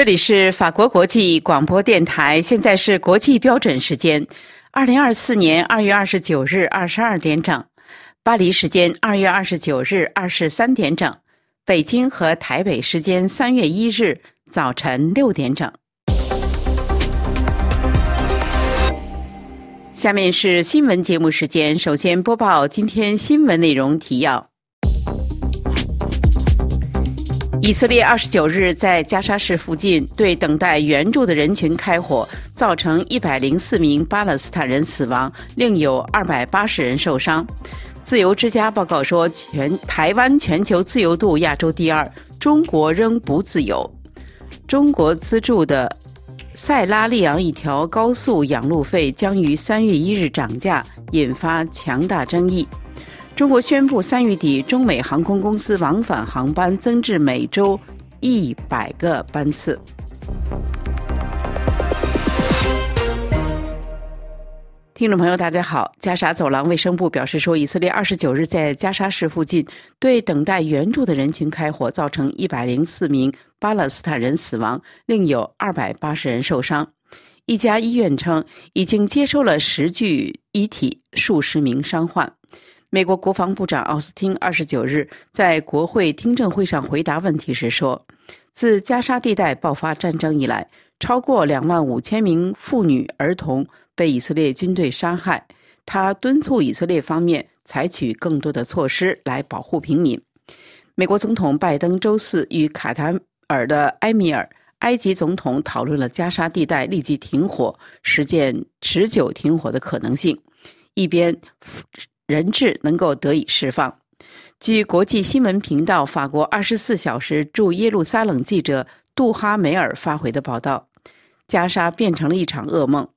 这里是法国国际广播电台，现在是国际标准时间，二零二四年二月二十九日二十二点整，巴黎时间二月二十九日二十三点整，北京和台北时间三月一日早晨六点整。下面是新闻节目时间，首先播报今天新闻内容提要。以色列二十九日在加沙市附近对等待援助的人群开火，造成一百零四名巴勒斯坦人死亡，另有二百八十人受伤。自由之家报告说，全台湾全球自由度亚洲第二，中国仍不自由。中国资助的塞拉利昂一条高速养路费将于三月一日涨价，引发强大争议。中国宣布，三月底中美航空公司往返航班增至每周一百个班次。听众朋友，大家好！加沙走廊卫生部表示说，以色列二十九日在加沙市附近对等待援助的人群开火，造成一百零四名巴勒斯坦人死亡，另有二百八十人受伤。一家医院称，已经接收了十具遗体，数十名伤患。美国国防部长奥斯汀二十九日在国会听证会上回答问题时说：“自加沙地带爆发战争以来，超过两万五千名妇女儿童被以色列军队杀害。他敦促以色列方面采取更多的措施来保护平民。”美国总统拜登周四与卡塔尔的埃米尔、埃及总统讨论了加沙地带立即停火、实现持久停火的可能性，一边。人质能够得以释放。据国际新闻频道法国二十四小时驻耶路撒冷记者杜哈梅尔发回的报道，加沙变成了一场噩梦。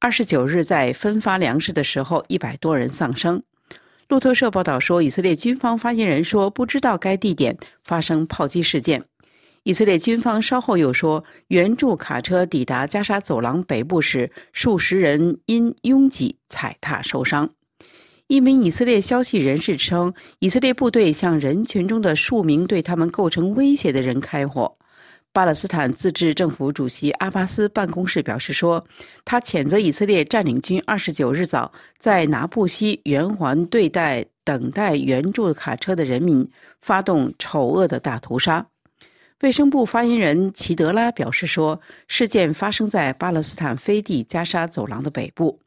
二十九日在分发粮食的时候，一百多人丧生。路透社报道说，以色列军方发言人说不知道该地点发生炮击事件。以色列军方稍后又说，援助卡车抵达加沙走廊北部时，数十人因拥挤踩踏受伤。一名以色列消息人士称，以色列部队向人群中的数名对他们构成威胁的人开火。巴勒斯坦自治政府主席阿巴斯办公室表示说，他谴责以色列占领军二十九日早在拿布西圆环对待等待援助卡车的人民发动丑恶的大屠杀。卫生部发言人齐德拉表示说，事件发生在巴勒斯坦飞地加沙走廊的北部。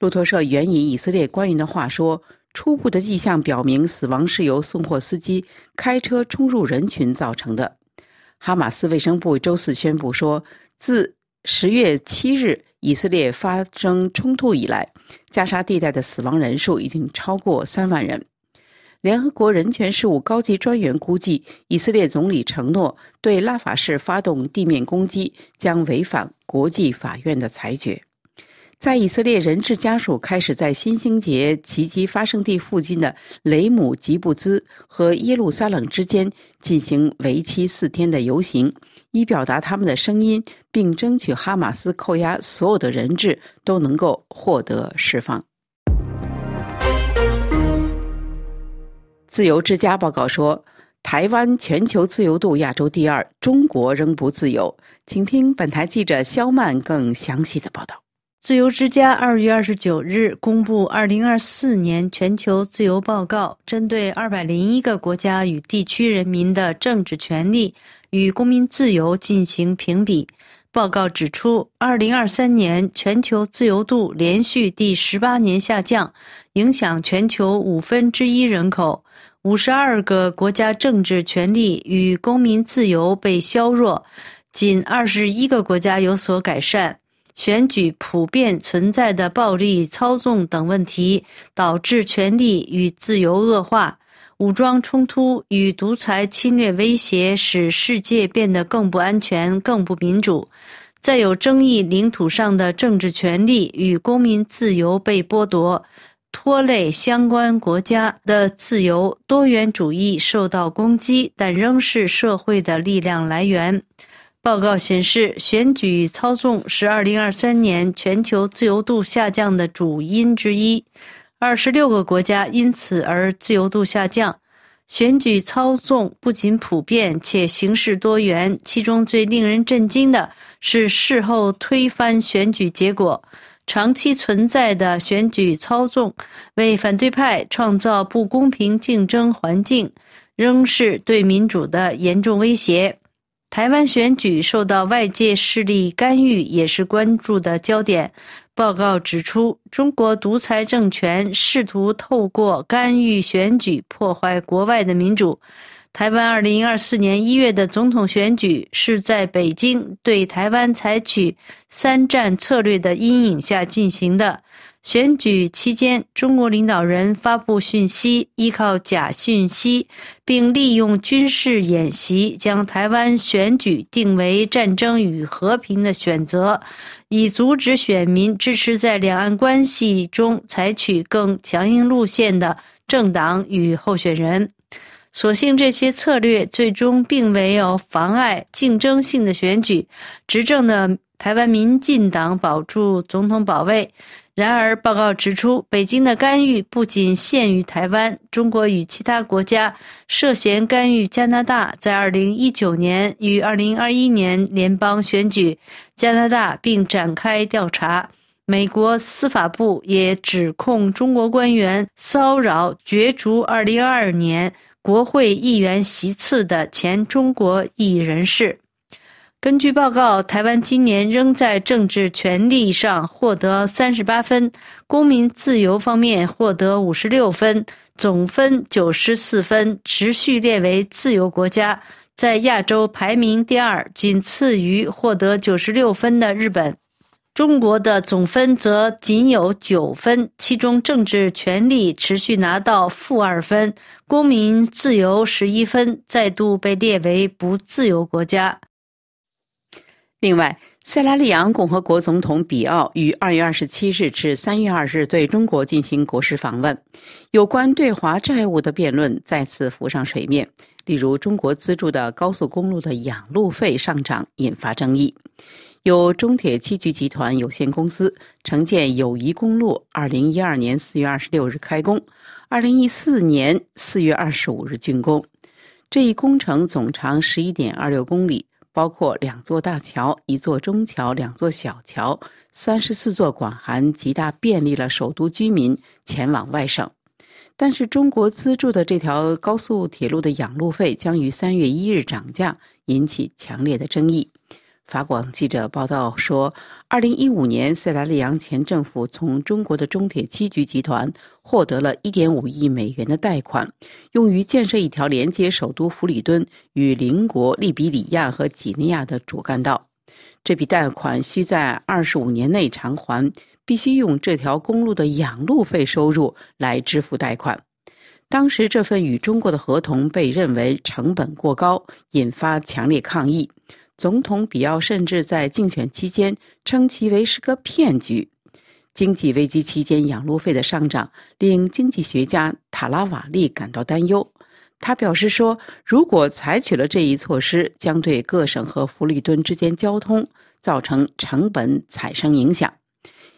路透社援引以色列官员的话说：“初步的迹象表明，死亡是由送货司机开车冲入人群造成的。”哈马斯卫生部周四宣布说，自十月七日以色列发生冲突以来，加沙地带的死亡人数已经超过三万人。联合国人权事务高级专员估计，以色列总理承诺对拉法市发动地面攻击将违反国际法院的裁决。在以色列人质家属开始在新兴节袭击发生地附近的雷姆吉布兹和耶路撒冷之间进行为期四天的游行，以表达他们的声音，并争取哈马斯扣押所有的人质都能够获得释放。自由之家报告说，台湾全球自由度亚洲第二，中国仍不自由。请听本台记者肖曼更详细的报道。自由之家二月二十九日公布二零二四年全球自由报告，针对二百零一个国家与地区人民的政治权利与公民自由进行评比。报告指出，二零二三年全球自由度连续第十八年下降，影响全球五分之一人口。五十二个国家政治权利与公民自由被削弱，仅二十一个国家有所改善。选举普遍存在的暴力操纵等问题，导致权力与自由恶化；武装冲突与独裁侵略威胁使世界变得更不安全、更不民主。在有争议领土上的政治权利与公民自由被剥夺，拖累相关国家的自由。多元主义受到攻击，但仍是社会的力量来源。报告显示，选举操纵是2023年全球自由度下降的主因之一。26个国家因此而自由度下降。选举操纵不仅普遍且形式多元，其中最令人震惊的是事后推翻选举结果。长期存在的选举操纵，为反对派创造不公平竞争环境，仍是对民主的严重威胁。台湾选举受到外界势力干预，也是关注的焦点。报告指出，中国独裁政权试图透过干预选举破坏国外的民主。台湾二零二四年一月的总统选举是在北京对台湾采取三战策略的阴影下进行的。选举期间，中国领导人发布讯息，依靠假讯息，并利用军事演习，将台湾选举定为战争与和平的选择，以阻止选民支持在两岸关系中采取更强硬路线的政党与候选人。所幸这些策略最终并没有妨碍竞争性的选举，执政的台湾民进党保住总统保位。然而，报告指出，北京的干预不仅限于台湾，中国与其他国家涉嫌干预加拿大在2019年与2021年联邦选举，加拿大并展开调查。美国司法部也指控中国官员骚扰角逐2022年国会议员席次的前中国裔人士。根据报告，台湾今年仍在政治权利上获得三十八分，公民自由方面获得五十六分，总分九十四分，持续列为自由国家，在亚洲排名第二，仅次于获得九十六分的日本。中国的总分则仅有九分，其中政治权利持续拿到负二分，公民自由十一分，再度被列为不自由国家。另外，塞拉利昂共和国总统比奥于二月二十七日至三月二日对中国进行国事访问，有关对华债务的辩论再次浮上水面。例如，中国资助的高速公路的养路费上涨引发争议。由中铁七局集团有限公司承建友谊公路，二零一二年四月二十六日开工，二零一四年四月二十五日竣工。这一工程总长十一点二六公里。包括两座大桥、一座中桥、两座小桥、三十四座广寒，极大便利了首都居民前往外省。但是，中国资助的这条高速铁路的养路费将于三月一日涨价，引起强烈的争议。法广记者报道说，二零一五年，塞拉利昂前政府从中国的中铁七局集团获得了一点五亿美元的贷款，用于建设一条连接首都弗里敦与邻国利比里亚和几内亚的主干道。这笔贷款需在二十五年内偿还，必须用这条公路的养路费收入来支付贷款。当时，这份与中国的合同被认为成本过高，引发强烈抗议。总统比奥甚至在竞选期间称其为是个骗局。经济危机期间养路费的上涨令经济学家塔拉瓦利感到担忧。他表示说：“如果采取了这一措施，将对各省和弗里敦之间交通造成成本产生影响。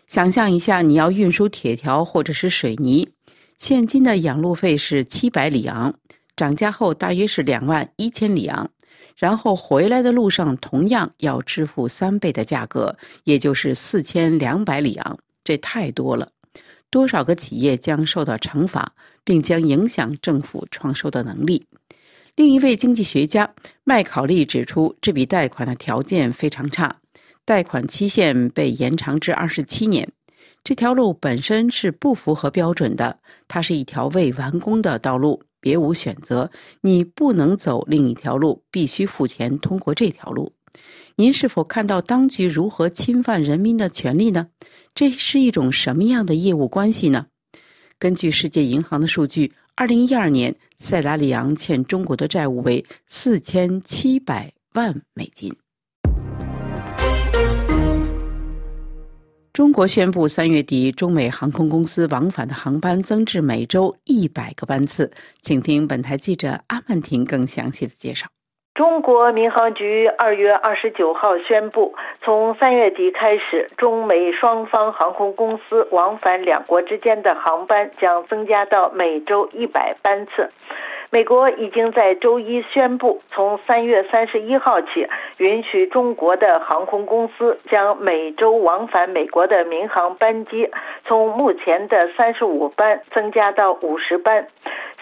想象一下，你要运输铁条或者是水泥，现今的养路费是七百里昂，涨价后大约是两万一千里昂。”然后回来的路上同样要支付三倍的价格，也就是四千两百里昂，这太多了。多少个企业将受到惩罚，并将影响政府创收的能力。另一位经济学家麦考利指出，这笔贷款的条件非常差，贷款期限被延长至二十七年。这条路本身是不符合标准的，它是一条未完工的道路。别无选择，你不能走另一条路，必须付钱通过这条路。您是否看到当局如何侵犯人民的权利呢？这是一种什么样的业务关系呢？根据世界银行的数据，二零一二年塞拉利昂欠中国的债务为四千七百万美金。中国宣布，三月底中美航空公司往返的航班增至每周一百个班次。请听本台记者阿曼婷更详细的介绍。中国民航局二月二十九号宣布，从三月底开始，中美双方航空公司往返两国之间的航班将增加到每周一百班次。美国已经在周一宣布，从三月三十一号起，允许中国的航空公司将每周往返美国的民航班机从目前的三十五班增加到五十班。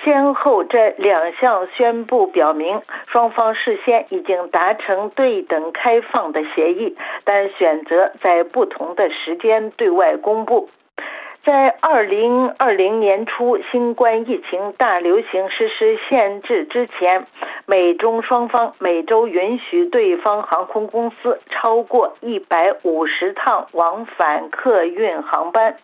先后这两项宣布表明，双方事先已经达成对等开放的协议，但选择在不同的时间对外公布。在二零二零年初新冠疫情大流行实施限制之前，美中双方每周允许对方航空公司超过一百五十趟往返客运航班。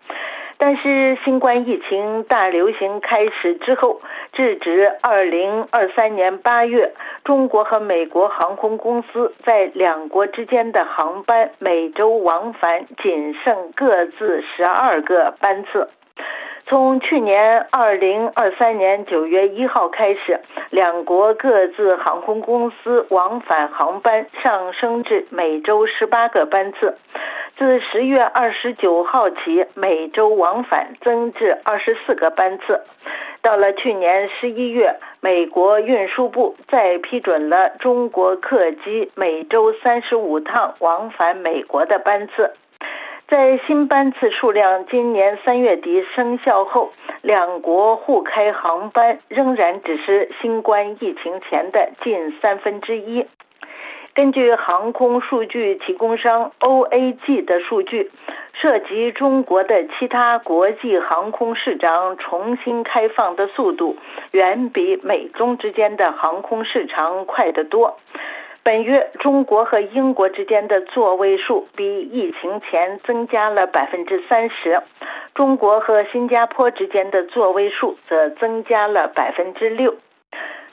但是新冠疫情大流行开始之后，直至二零二三年八月，中国和美国航空公司在两国之间的航班每周往返仅剩各自十二个班次。从去年二零二三年九月一号开始，两国各自航空公司往返航班上升至每周十八个班次。自十月二十九号起，每周往返增至二十四个班次。到了去年十一月，美国运输部再批准了中国客机每周三十五趟往返美国的班次。在新班次数量今年三月底生效后，两国互开航班仍然只是新冠疫情前的近三分之一。根据航空数据提供商 OAG 的数据，涉及中国的其他国际航空市场重新开放的速度，远比美中之间的航空市场快得多。本月，中国和英国之间的座位数比疫情前增加了百分之三十，中国和新加坡之间的座位数则增加了百分之六。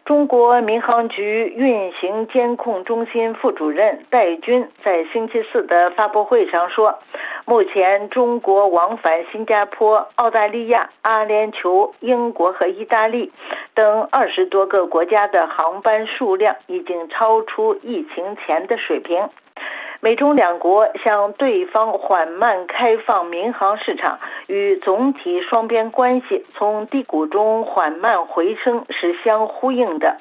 中国民航局运行监控中心副主任戴军在星期四的发布会上说，目前中国往返新加坡、澳大利亚、阿联酋、英国和意大利等二十多个国家的航班数量已经超出疫情前的水平。美中两国向对方缓慢开放民航市场，与总体双边关系从低谷中缓慢回升是相呼应的，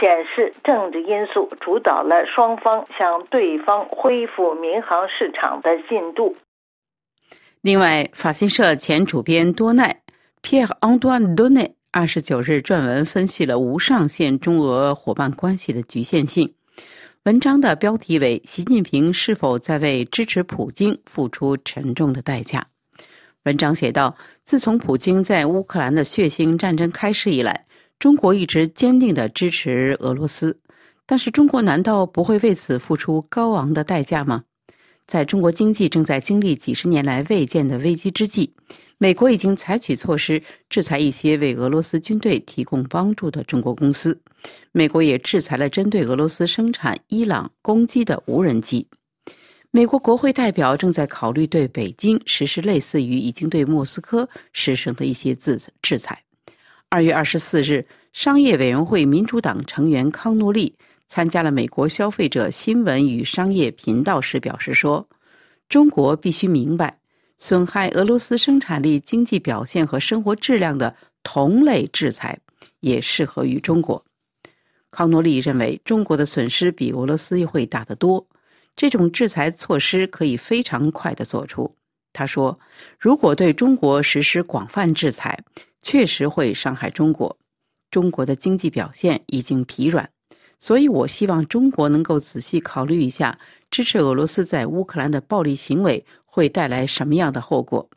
显示政治因素主导了双方向对方恢复民航市场的进度。另外，法新社前主编多奈 （Pierre Antoine Donet） 二十九日撰文分析了无上限中俄伙伴关系的局限性。文章的标题为《习近平是否在为支持普京付出沉重的代价》。文章写道：“自从普京在乌克兰的血腥战争开始以来，中国一直坚定的支持俄罗斯。但是，中国难道不会为此付出高昂的代价吗？”在中国经济正在经历几十年来未见的危机之际，美国已经采取措施制裁一些为俄罗斯军队提供帮助的中国公司。美国也制裁了针对俄罗斯生产伊朗攻击的无人机。美国国会代表正在考虑对北京实施类似于已经对莫斯科实施的一些制制裁。二月二十四日，商业委员会民主党成员康诺利。参加了美国消费者新闻与商业频道时表示说：“中国必须明白，损害俄罗斯生产力、经济表现和生活质量的同类制裁也适合于中国。”康诺利认为，中国的损失比俄罗斯会大得多。这种制裁措施可以非常快的做出。他说：“如果对中国实施广泛制裁，确实会伤害中国。中国的经济表现已经疲软。”所以，我希望中国能够仔细考虑一下，支持俄罗斯在乌克兰的暴力行为会带来什么样的后果。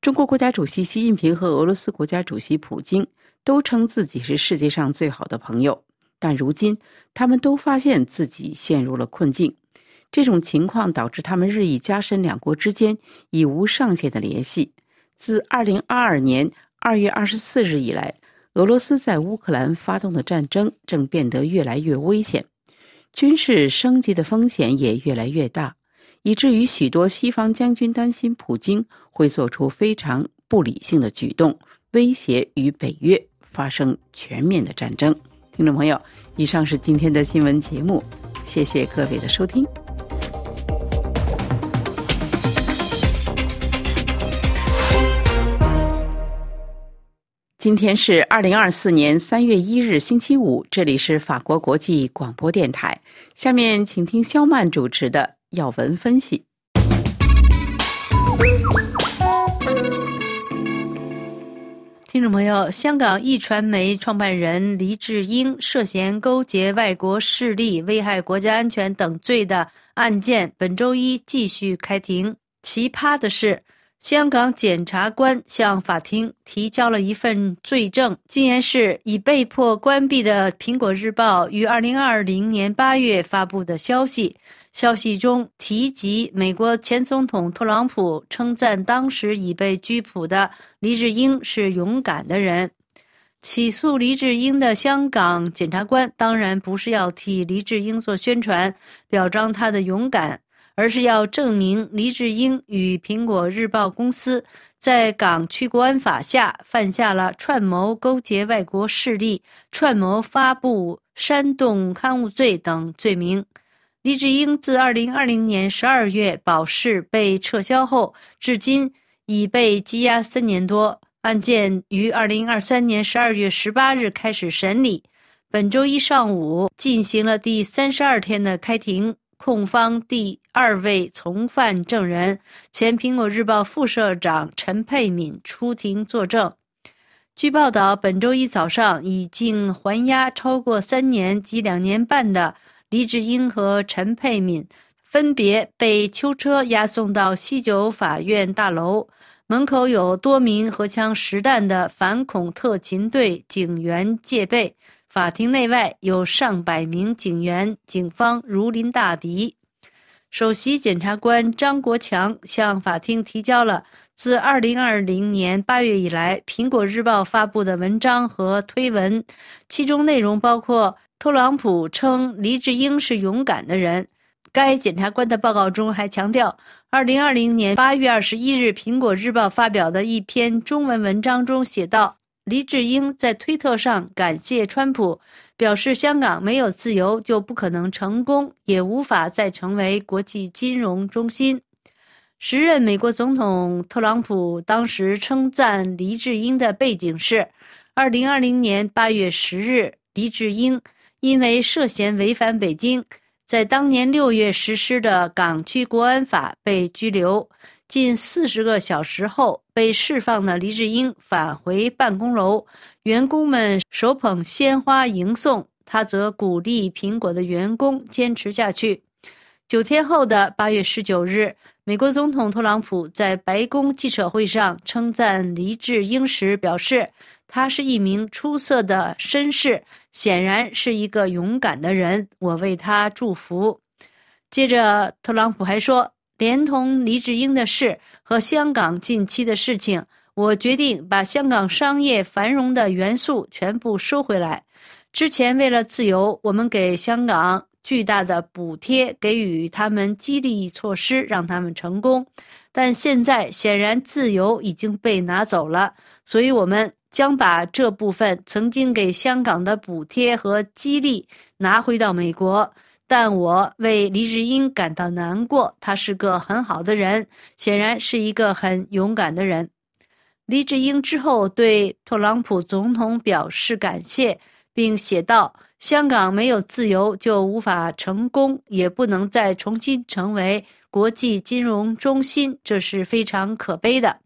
中国国家主席习近平和俄罗斯国家主席普京都称自己是世界上最好的朋友，但如今他们都发现自己陷入了困境。这种情况导致他们日益加深两国之间已无上限的联系。自2022年2月24日以来。俄罗斯在乌克兰发动的战争正变得越来越危险，军事升级的风险也越来越大，以至于许多西方将军担心普京会做出非常不理性的举动，威胁与北约发生全面的战争。听众朋友，以上是今天的新闻节目，谢谢各位的收听。今天是二零二四年三月一日，星期五。这里是法国国际广播电台。下面请听肖曼主持的要闻分析。听众朋友，香港一传媒创办人黎智英涉嫌勾结外国势力、危害国家安全等罪的案件，本周一继续开庭。奇葩的是。香港检察官向法庭提交了一份罪证，竟然是已被迫关闭的《苹果日报》于2020年8月发布的消息。消息中提及，美国前总统特朗普称赞当时已被拘捕的黎智英是勇敢的人。起诉黎智英的香港检察官当然不是要替黎智英做宣传，表彰他的勇敢。而是要证明黎智英与苹果日报公司在港区国安法下犯下了串谋勾结外国势力、串谋发布煽动刊物罪等罪名。黎智英自2020年12月保释被撤销后，至今已被羁押三年多。案件于2023年12月18日开始审理，本周一上午进行了第三十二天的开庭。控方第二位从犯证人、前《苹果日报》副社长陈佩敏出庭作证。据报道，本周一早上已经还押超过三年及两年半的黎智英和陈佩敏，分别被囚车押送到西九法院大楼门口，有多名荷枪实弹的反恐特勤队警员戒备。法庭内外有上百名警员，警方如临大敌。首席检察官张国强向法庭提交了自2020年8月以来《苹果日报》发布的文章和推文，其中内容包括特朗普称黎智英是勇敢的人。该检察官的报告中还强调，2020年8月21日《苹果日报》发表的一篇中文文章中写道。黎智英在推特上感谢川普，表示香港没有自由就不可能成功，也无法再成为国际金融中心。时任美国总统特朗普当时称赞黎智英的背景是：二零二零年八月十日，黎智英因为涉嫌违反北京在当年六月实施的港区国安法被拘留。近四十个小时后，被释放的黎智英返回办公楼，员工们手捧鲜花迎送，他则鼓励苹果的员工坚持下去。九天后的八月十九日，美国总统特朗普在白宫记者会上称赞黎智英时表示：“他是一名出色的绅士，显然是一个勇敢的人，我为他祝福。”接着，特朗普还说。连同黎智英的事和香港近期的事情，我决定把香港商业繁荣的元素全部收回来。之前为了自由，我们给香港巨大的补贴，给予他们激励措施，让他们成功。但现在显然自由已经被拿走了，所以我们将把这部分曾经给香港的补贴和激励拿回到美国。但我为黎智英感到难过，他是个很好的人，显然是一个很勇敢的人。黎智英之后对特朗普总统表示感谢，并写道：“香港没有自由就无法成功，也不能再重新成为国际金融中心，这是非常可悲的。”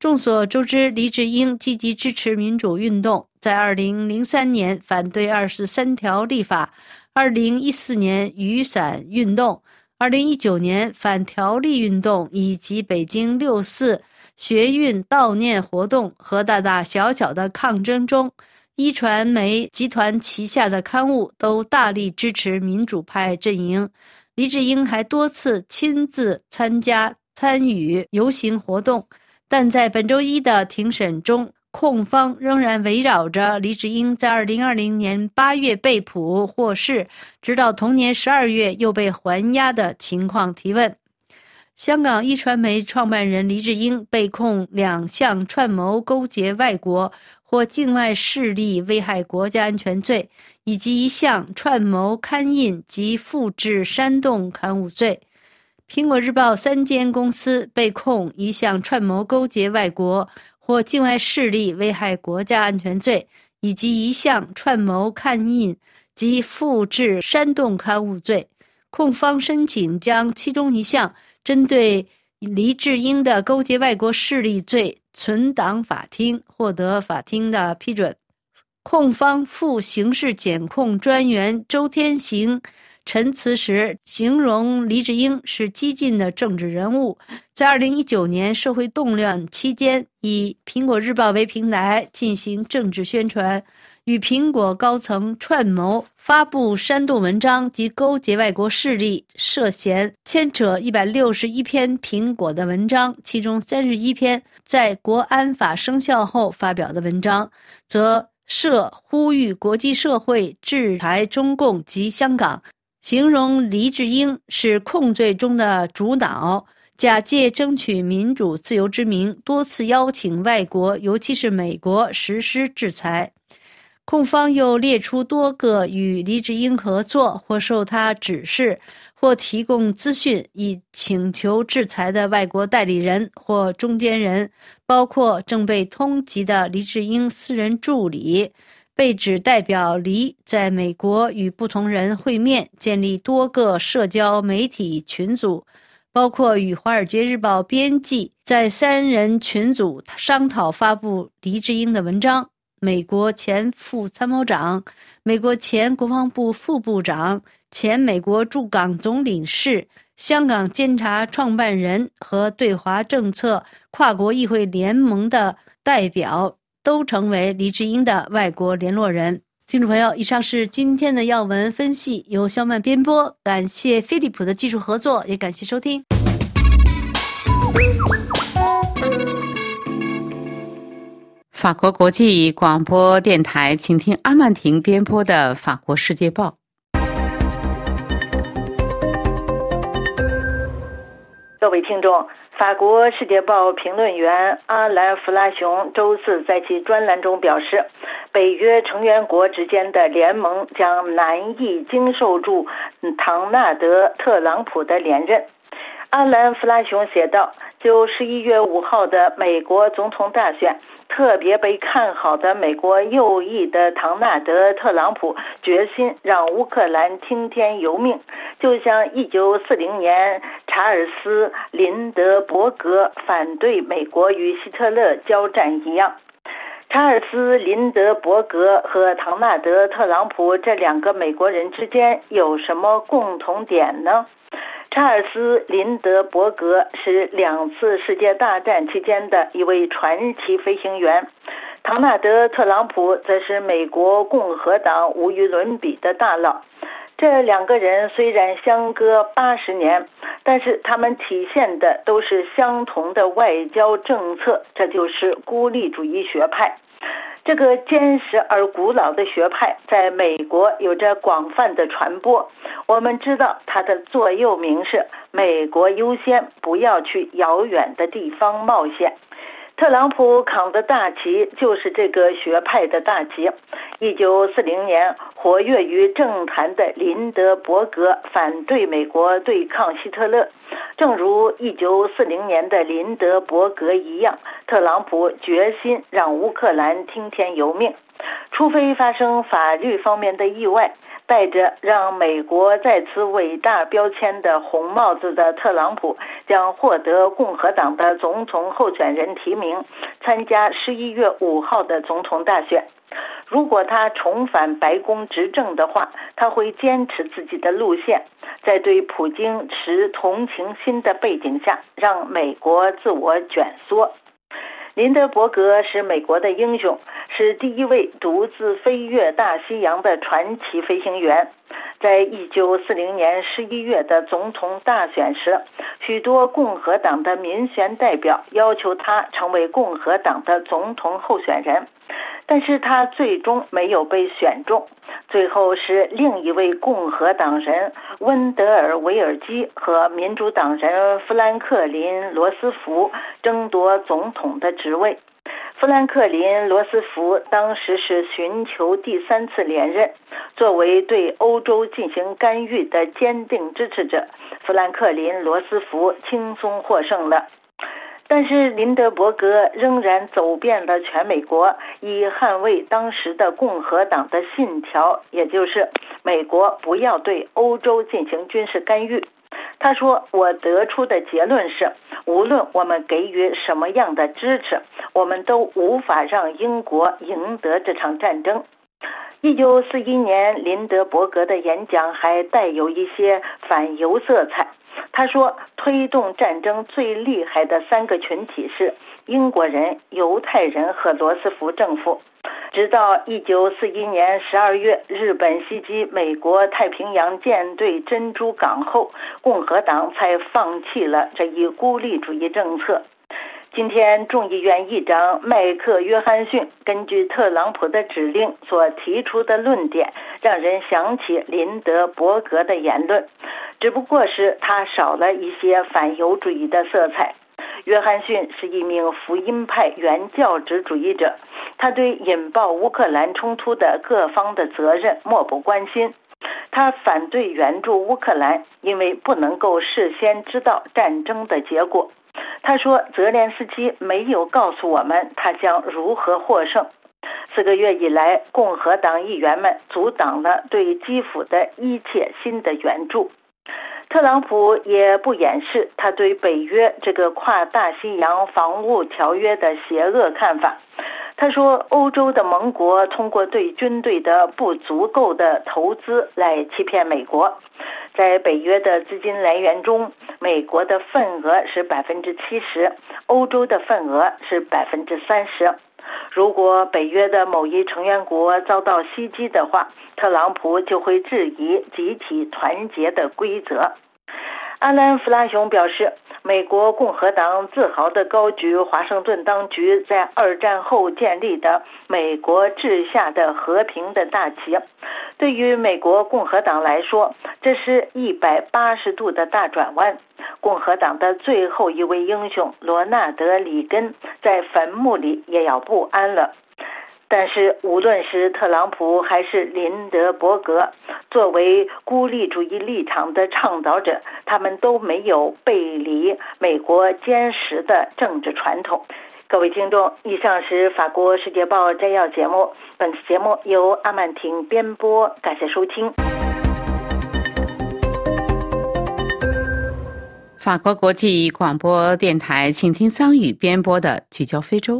众所周知，黎智英积极支持民主运动，在2003年反对二十三条立法。二零一四年雨伞运动，二零一九年反条例运动，以及北京六四学运悼念活动和大大小小的抗争中，一传媒集团旗下的刊物都大力支持民主派阵营。黎智英还多次亲自参加参与游行活动，但在本周一的庭审中。控方仍然围绕着黎智英在2020年8月被捕获释，直到同年12月又被还押的情况提问。香港一传媒创办人黎智英被控两项串谋勾结外国或境外势力危害国家安全罪，以及一项串谋刊印及复制煽动刊物罪。苹果日报三间公司被控一项串谋勾结外国。或境外势力危害国家安全罪，以及一项串谋刊印及复制煽动刊物罪。控方申请将其中一项针对黎智英的勾结外国势力罪存档法庭，获得法庭的批准。控方副刑事检控专员周天行。陈词时形容黎智英是激进的政治人物，在2019年社会动乱期间，以苹果日报为平台进行政治宣传，与苹果高层串谋发布煽动文章及勾结外国势力，涉嫌牵扯161篇苹果的文章，其中31篇在国安法生效后发表的文章，则涉呼吁国际社会制裁中共及香港。形容黎智英是控罪中的主脑，假借争取民主自由之名，多次邀请外国，尤其是美国实施制裁。控方又列出多个与黎智英合作或受他指示或提供资讯以请求制裁的外国代理人或中间人，包括正被通缉的黎智英私人助理。被指代表黎在美国与不同人会面，建立多个社交媒体群组，包括与《华尔街日报》编辑在三人群组商讨发布黎智英的文章。美国前副参谋长、美国前国防部副部长、前美国驻港总领事、香港监察创办人和对华政策跨国议会联盟的代表。都成为黎智英的外国联络人。听众朋友，以上是今天的要闻分析，由肖曼编播。感谢飞利浦的技术合作，也感谢收听。法国国际广播电台，请听阿曼婷编播的《法国世界报》。各位听众。法国《世界报》评论员阿兰·弗拉雄周四在其专栏中表示，北约成员国之间的联盟将难以经受住唐纳德·特朗普的连任。阿兰·弗拉雄写道：“就十一月五号的美国总统大选。”特别被看好的美国右翼的唐纳德·特朗普决心让乌克兰听天由命，就像1940年查尔斯·林德伯格反对美国与希特勒交战一样。查尔斯·林德伯格和唐纳德·特朗普这两个美国人之间有什么共同点呢？查尔斯·林德伯格是两次世界大战期间的一位传奇飞行员，唐纳德·特朗普则是美国共和党无与伦比的大佬。这两个人虽然相隔八十年，但是他们体现的都是相同的外交政策，这就是孤立主义学派。这个坚实而古老的学派在美国有着广泛的传播。我们知道它的座右铭是“美国优先，不要去遥远的地方冒险”。特朗普扛的大旗就是这个学派的大旗。一九四零年，活跃于政坛的林德伯格反对美国对抗希特勒，正如一九四零年的林德伯格一样，特朗普决心让乌克兰听天由命，除非发生法律方面的意外。戴着让美国再次伟大标签的红帽子的特朗普将获得共和党的总统候选人提名，参加十一月五号的总统大选。如果他重返白宫执政的话，他会坚持自己的路线，在对普京持同情心的背景下，让美国自我卷缩。林德伯格是美国的英雄，是第一位独自飞越大西洋的传奇飞行员。在一九四零年十一月的总统大选时，许多共和党的民选代表要求他成为共和党的总统候选人，但是他最终没有被选中。最后是另一位共和党人温德尔·维尔基和民主党人富兰克林·罗斯福争夺总统的职位。富兰克林·罗斯福当时是寻求第三次连任，作为对欧洲进行干预的坚定支持者，富兰克林·罗斯福轻松获胜了。但是林德伯格仍然走遍了全美国，以捍卫当时的共和党的信条，也就是美国不要对欧洲进行军事干预。他说：“我得出的结论是，无论我们给予什么样的支持，我们都无法让英国赢得这场战争。”一九四一年，林德伯格的演讲还带有一些反犹色彩。他说：“推动战争最厉害的三个群体是英国人、犹太人和罗斯福政府。”直到一九四一年十二月，日本袭击美国太平洋舰队珍珠港后，共和党才放弃了这一孤立主义政策。今天，众议院议长麦克约翰逊根据特朗普的指令所提出的论点，让人想起林德伯格的言论，只不过是他少了一些反犹主义的色彩。约翰逊是一名福音派原教旨主义者，他对引爆乌克兰冲突的各方的责任漠不关心。他反对援助乌克兰，因为不能够事先知道战争的结果。他说：“泽连斯基没有告诉我们他将如何获胜。四个月以来，共和党议员们阻挡了对基辅的一切新的援助。特朗普也不掩饰他对北约这个跨大西洋防务条约的邪恶看法。他说，欧洲的盟国通过对军队的不足够的投资来欺骗美国。”在北约的资金来源中，美国的份额是百分之七十，欧洲的份额是百分之三十。如果北约的某一成员国遭到袭击的话，特朗普就会质疑集体团结的规则。阿兰·弗拉雄表示。美国共和党自豪地高举华盛顿当局在二战后建立的美国治下的和平的大旗。对于美国共和党来说，这是一百八十度的大转弯。共和党的最后一位英雄罗纳德·里根在坟墓里也要不安了。但是，无论是特朗普还是林德伯格，作为孤立主义立场的倡导者，他们都没有背离美国坚实的政治传统。各位听众，以上是法国《世界报》摘要节目。本次节目由阿曼婷编播，感谢收听。法国国际广播电台，请听桑宇编播的《聚焦非洲》。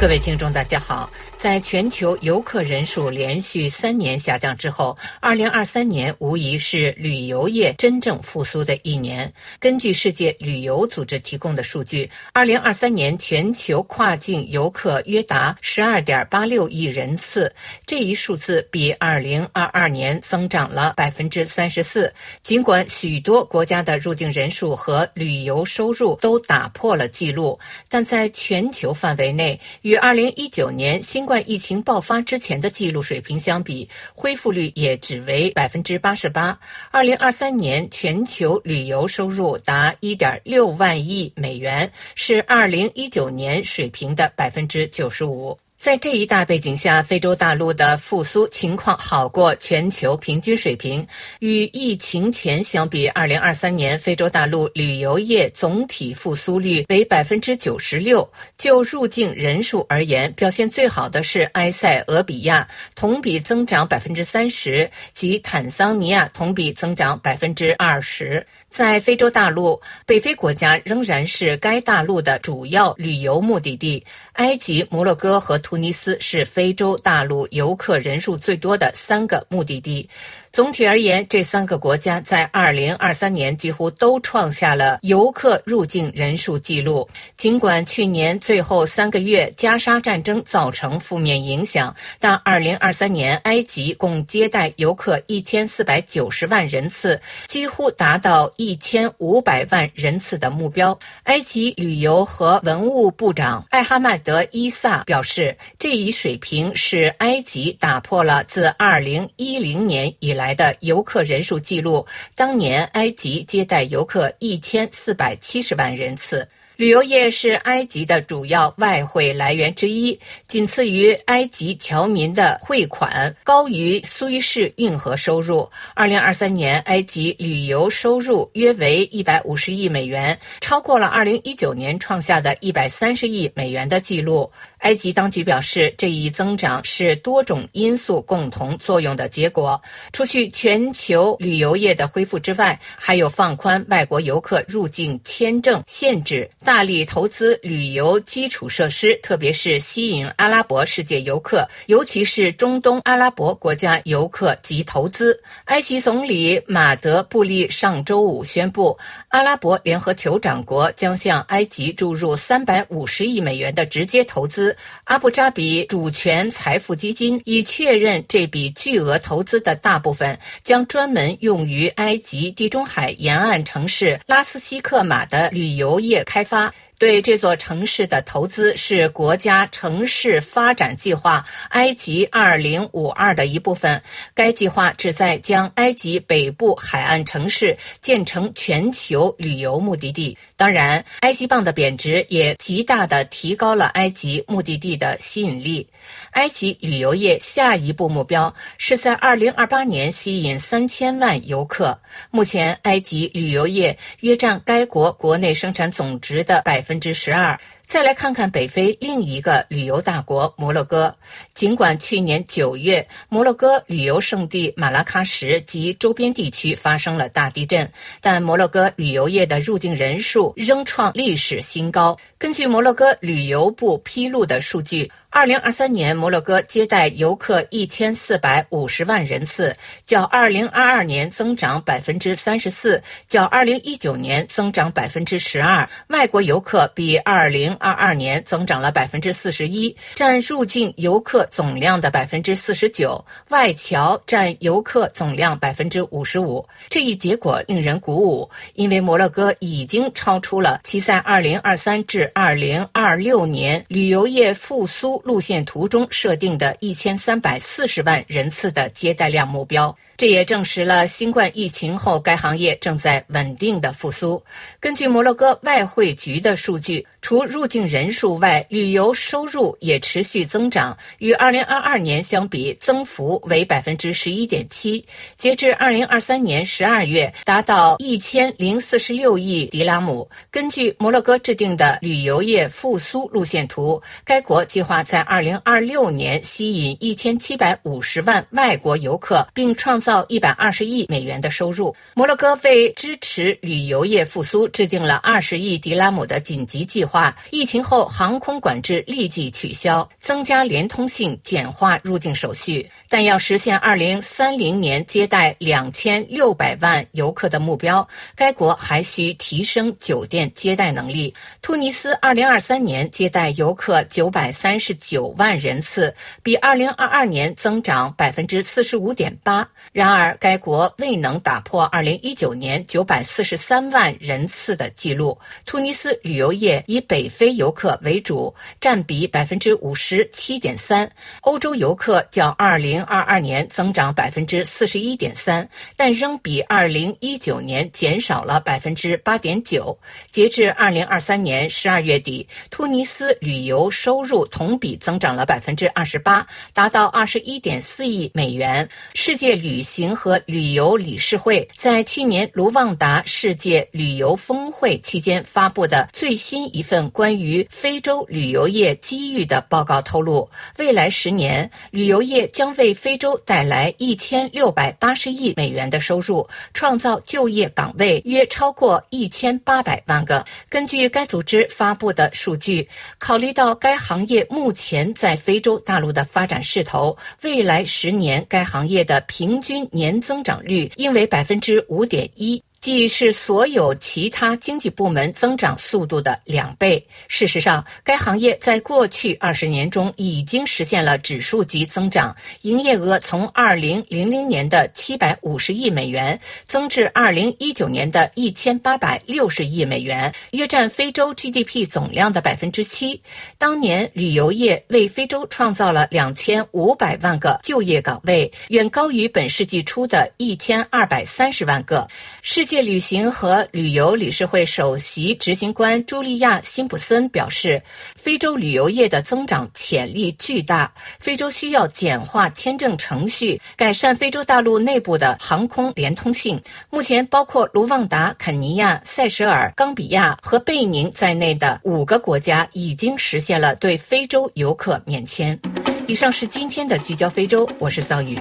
各位听众，大家好。在全球游客人数连续三年下降之后，二零二三年无疑是旅游业真正复苏的一年。根据世界旅游组织提供的数据，二零二三年全球跨境游客约达十二点八六亿人次，这一数字比二零二二年增长了百分之三十四。尽管许多国家的入境人数和旅游收入都打破了记录，但在全球范围内，与二零一九年新冠疫情爆发之前的记录水平相比，恢复率也只为百分之八十八。二零二三年全球旅游收入达一点六万亿美元，是二零一九年水平的百分之九十五。在这一大背景下，非洲大陆的复苏情况好过全球平均水平。与疫情前相比，二零二三年非洲大陆旅游业总体复苏率为百分之九十六。就入境人数而言，表现最好的是埃塞俄比亚，同比增长百分之三十，及坦桑尼亚同比增长百分之二十。在非洲大陆，北非国家仍然是该大陆的主要旅游目的地。埃及、摩洛哥和突尼斯是非洲大陆游客人数最多的三个目的地。总体而言，这三个国家在2023年几乎都创下了游客入境人数记录。尽管去年最后三个月加沙战争造成负面影响，但2023年埃及共接待游客1490万人次，几乎达到1500万人次的目标。埃及旅游和文物部长艾哈迈德·伊萨表示，这一水平是埃及打破了自2010年以来。来的游客人数记录，当年埃及接待游客一千四百七十万人次。旅游业是埃及的主要外汇来源之一，仅次于埃及侨民的汇款，高于苏伊士运河收入。二零二三年，埃及旅游收入约为一百五十亿美元，超过了二零一九年创下的一百三十亿美元的记录。埃及当局表示，这一增长是多种因素共同作用的结果。除去全球旅游业的恢复之外，还有放宽外国游客入境签证限制，大力投资旅游基础设施，特别是吸引阿拉伯世界游客，尤其是中东阿拉伯国家游客及投资。埃及总理马德布利上周五宣布，阿拉伯联合酋长国将向埃及注入三百五十亿美元的直接投资。阿布扎比主权财富基金已确认，这笔巨额投资的大部分将专门用于埃及地中海沿岸城市拉斯西克马的旅游业开发。 감사합니다. 对这座城市的投资是国家城市发展计划“埃及二零五二”的一部分。该计划旨在将埃及北部海岸城市建成全球旅游目的地。当然，埃及镑的贬值也极大地提高了埃及目的地的吸引力。埃及旅游业下一步目标是在2028年吸引3000万游客。目前，埃及旅游业约占该国国内生产总值的百分之十二。再来看看北非另一个旅游大国摩洛哥。尽管去年九月摩洛哥旅游胜地马拉喀什及周边地区发生了大地震，但摩洛哥旅游业的入境人数仍创历史新高。根据摩洛哥旅游部披露的数据。二零二三年，摩洛哥接待游客一千四百五十万人次，较二零二二年增长百分之三十四，较二零一九年增长百分之十二。外国游客比二零二二年增长了百分之四十一，占入境游客总量的百分之四十九，外侨占游客总量百分之五十五。这一结果令人鼓舞，因为摩洛哥已经超出了其在二零二三至二零二六年旅游业复苏。路线图中设定的一千三百四十万人次的接待量目标。这也证实了新冠疫情后该行业正在稳定的复苏。根据摩洛哥外汇局的数据，除入境人数外，旅游收入也持续增长，与二零二二年相比，增幅为百分之十一点七。截至二零二三年十二月，达到一千零四十六亿迪拉姆。根据摩洛哥制定的旅游业复苏路线图，该国计划在二零二六年吸引一千七百五十万外国游客，并创造。造一百二十亿美元的收入。摩洛哥为支持旅游业复苏，制定了二十亿迪拉姆的紧急计划。疫情后，航空管制立即取消，增加连通性，简化入境手续。但要实现二零三零年接待两千六百万游客的目标，该国还需提升酒店接待能力。突尼斯二零二三年接待游客九百三十九万人次，比二零二二年增长百分之四十五点八。然而，该国未能打破2019年943万人次的记录。突尼斯旅游业以北非游客为主，占比57.3%，欧洲游客较2022年增长41.3%，但仍比2019年减少了8.9%。截至2023年12月底，突尼斯旅游收入同比增长了28%，达到21.4亿美元。世界旅行和旅游理事会在去年卢旺达世界旅游峰会期间发布的最新一份关于非洲旅游业机遇的报告透露，未来十年旅游业将为非洲带来一千六百八十亿美元的收入，创造就业岗位约超过一千八百万个。根据该组织发布的数据，考虑到该行业目前在非洲大陆的发展势头，未来十年该行业的平均年增长率应为百分之五点一。既是所有其他经济部门增长速度的两倍。事实上，该行业在过去二十年中已经实现了指数级增长，营业额从二零零零年的七百五十亿美元增至二零一九年的一千八百六十亿美元，约占非洲 GDP 总量的百分之七。当年，旅游业为非洲创造了两千五百万个就业岗位，远高于本世纪初的一千二百三十万个。世界界旅行和旅游理事会首席执行官茱莉亚·辛普森表示，非洲旅游业的增长潜力巨大，非洲需要简化签证程序，改善非洲大陆内部的航空连通性。目前，包括卢旺达、肯尼亚、塞舌尔、冈比亚和贝宁在内的五个国家已经实现了对非洲游客免签。以上是今天的聚焦非洲，我是桑宇。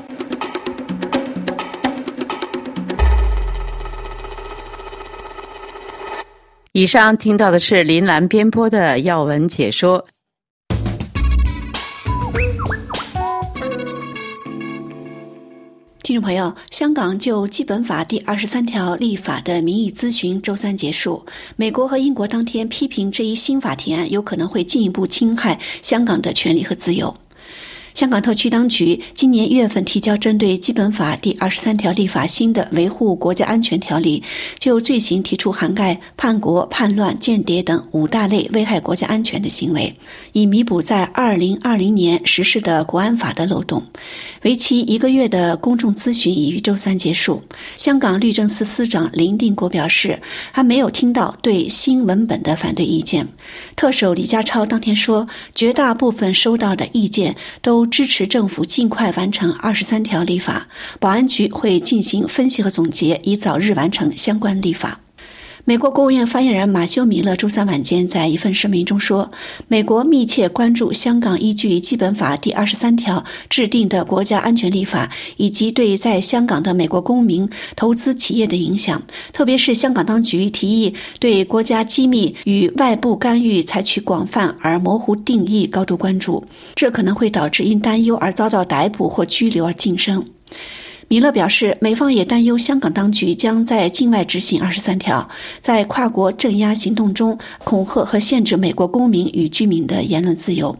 以上听到的是林兰编播的要闻解说。听众朋友，香港就《基本法》第二十三条立法的民意咨询周三结束。美国和英国当天批评这一新法提案有可能会进一步侵害香港的权利和自由。香港特区当局今年一月份提交针对《基本法》第二十三条立法新的维护国家安全条例，就罪行提出涵盖叛国、叛乱、间谍等五大类危害国家安全的行为，以弥补在二零二零年实施的国安法的漏洞。为期一个月的公众咨询已于周三结束。香港律政司司长林定国表示，还没有听到对新文本的反对意见。特首李家超当天说，绝大部分收到的意见都。支持政府尽快完成二十三条立法，保安局会进行分析和总结，以早日完成相关立法。美国国务院发言人马修·米勒周三晚间在一份声明中说：“美国密切关注香港依据《基本法》第二十三条制定的国家安全立法，以及对在香港的美国公民、投资企业的影响。特别是香港当局提议对国家机密与外部干预采取广泛而模糊定义，高度关注。这可能会导致因担忧而遭到逮捕或拘留而晋升。”米勒表示，美方也担忧香港当局将在境外执行二十三条，在跨国镇压行动中恐吓和限制美国公民与居民的言论自由。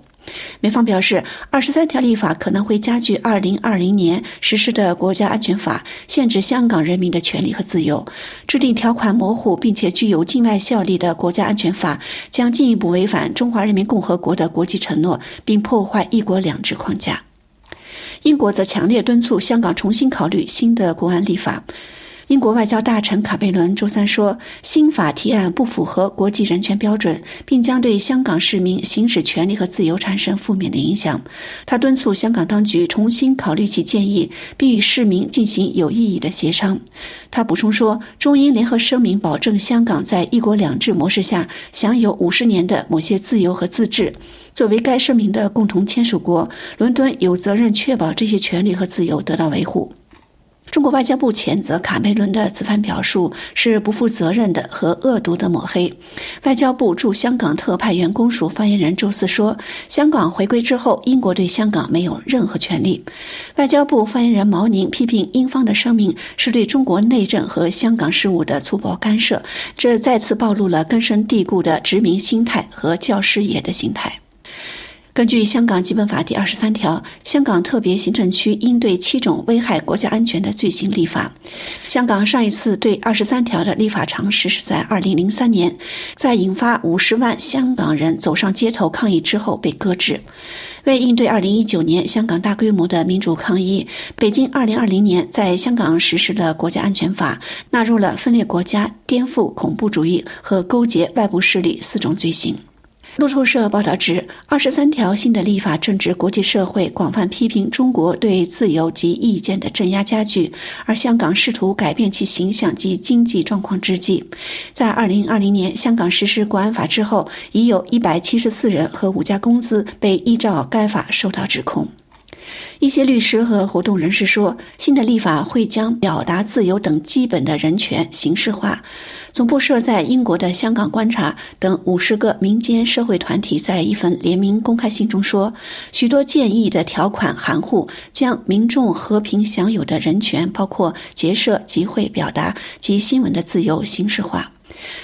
美方表示，二十三条立法可能会加剧二零二零年实施的国家安全法，限制香港人民的权利和自由。制定条款模糊并且具有境外效力的国家安全法，将进一步违反中华人民共和国的国际承诺，并破坏“一国两制”框架。英国则强烈敦促香港重新考虑新的国安立法。英国外交大臣卡贝伦周三说，新法提案不符合国际人权标准，并将对香港市民行使权利和自由产生负面的影响。他敦促香港当局重新考虑其建议，并与市民进行有意义的协商。他补充说，中英联合声明保证香港在“一国两制”模式下享有五十年的某些自由和自治。作为该声明的共同签署国，伦敦有责任确保这些权利和自由得到维护。中国外交部谴责卡梅伦的此番表述是不负责任的和恶毒的抹黑。外交部驻香港特派员公署发言人周四说：“香港回归之后，英国对香港没有任何权利。”外交部发言人毛宁批评英方的声明是对中国内政和香港事务的粗暴干涉，这再次暴露了根深蒂固的殖民心态和教师爷的心态。根据香港基本法第二十三条，香港特别行政区应对七种危害国家安全的罪行立法。香港上一次对二十三条的立法尝试是在二零零三年，在引发五十万香港人走上街头抗议之后被搁置。为应对二零一九年香港大规模的民主抗议，北京二零二零年在香港实施了国家安全法，纳入了分裂国家、颠覆恐怖主义和勾结外部势力四种罪行。路透社报道指，二十三条新的立法正值国际社会广泛批评中国对自由及意见的镇压加剧，而香港试图改变其形象及经济状况之际，在二零二零年香港实施国安法之后，已有一百七十四人和五家公司被依照该法受到指控。一些律师和活动人士说，新的立法会将表达自由等基本的人权形式化。总部设在英国的香港观察等五十个民间社会团体在一份联名公开信中说，许多建议的条款含糊，将民众和平享有的人权，包括结社、集会、表达及新闻的自由形式化。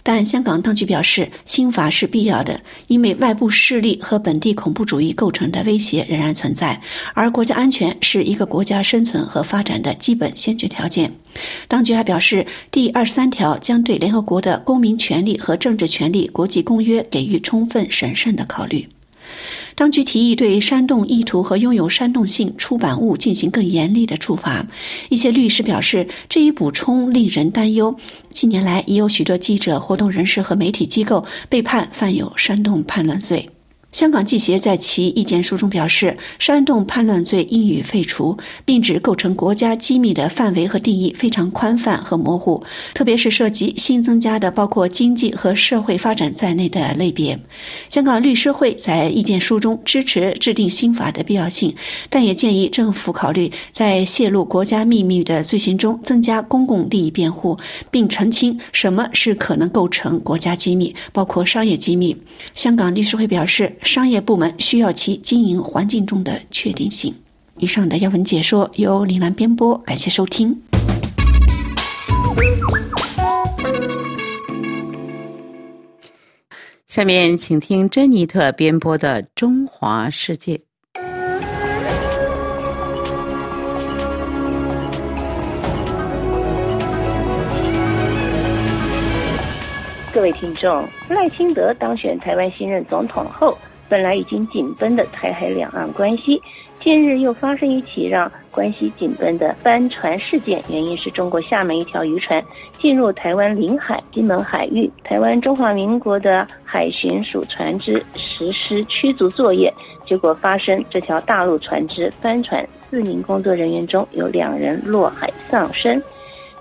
但香港当局表示，新法是必要的，因为外部势力和本地恐怖主义构成的威胁仍然存在，而国家安全是一个国家生存和发展的基本先决条件。当局还表示，第二十三条将对联合国的公民权利和政治权利国际公约给予充分审慎的考虑。当局提议对煽动意图和拥有煽动性出版物进行更严厉的处罚。一些律师表示，这一补充令人担忧。近年来，已有许多记者、活动人士和媒体机构被判犯有煽动叛乱罪。香港记协在其意见书中表示，煽动叛乱罪应予废除，并指构成国家机密的范围和定义非常宽泛和模糊，特别是涉及新增加的包括经济和社会发展在内的类别。香港律师会在意见书中支持制定新法的必要性，但也建议政府考虑在泄露国家秘密的罪行中增加公共利益辩护，并澄清什么是可能构成国家机密，包括商业机密。香港律师会表示。商业部门需要其经营环境中的确定性。以上的要闻解说由林兰编播，感谢收听。下面请听珍妮特编播的《中华世界》。各位听众，赖清德当选台湾新任总统后。本来已经紧绷的台海两岸关系，近日又发生一起让关系紧绷的帆船事件。原因是中国厦门一条渔船进入台湾领海金门海域，台湾中华民国的海巡署船只实施驱逐作业，结果发生这条大陆船只帆船四名工作人员中有两人落海丧生。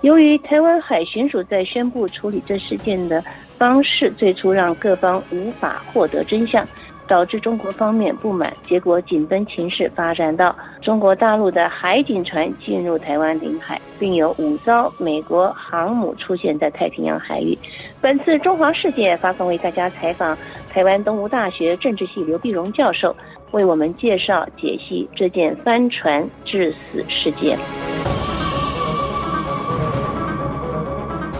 由于台湾海巡署在宣布处理这事件的方式，最初让各方无法获得真相。导致中国方面不满，结果紧绷情势发展到中国大陆的海警船进入台湾领海，并有五艘美国航母出现在太平洋海域。本次中华世界发送为大家采访台湾东吴大学政治系刘碧荣教授，为我们介绍解析这件帆船致死事件。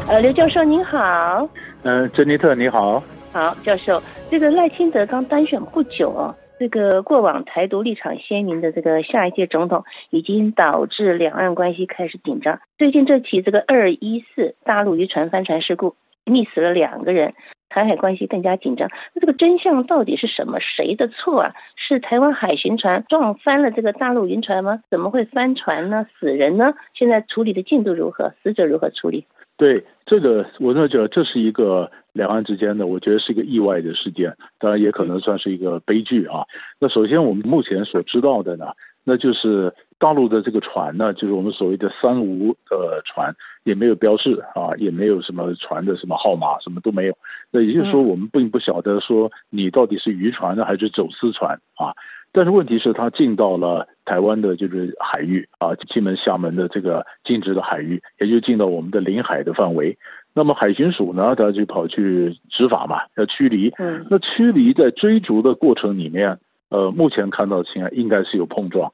呃，刘教授您好。嗯，珍妮特你好。好，教授。这个赖清德刚当选不久哦，这个过往台独立场鲜明的这个下一届总统，已经导致两岸关系开始紧张。最近这起这个二一四大陆渔船翻船事故，溺死了两个人，台海关系更加紧张。那这个真相到底是什么？谁的错啊？是台湾海巡船撞翻了这个大陆渔船吗？怎么会翻船呢？死人呢？现在处理的进度如何？死者如何处理？对这个，我那觉得这是一个两岸之间的，我觉得是一个意外的事件，当然也可能算是一个悲剧啊。那首先我们目前所知道的呢，那就是大陆的这个船呢，就是我们所谓的三无的船，也没有标示啊，也没有什么船的什么号码，什么都没有。那也就是说，我们并不晓得说你到底是渔船呢，还是走私船啊。但是问题是，它进到了台湾的就是海域啊，金门、厦门的这个禁止的海域，也就进到我们的领海的范围。那么海巡署呢，他就跑去执法嘛，要驱离。嗯。那驱离在追逐的过程里面，呃，目前看到情况应该是有碰撞。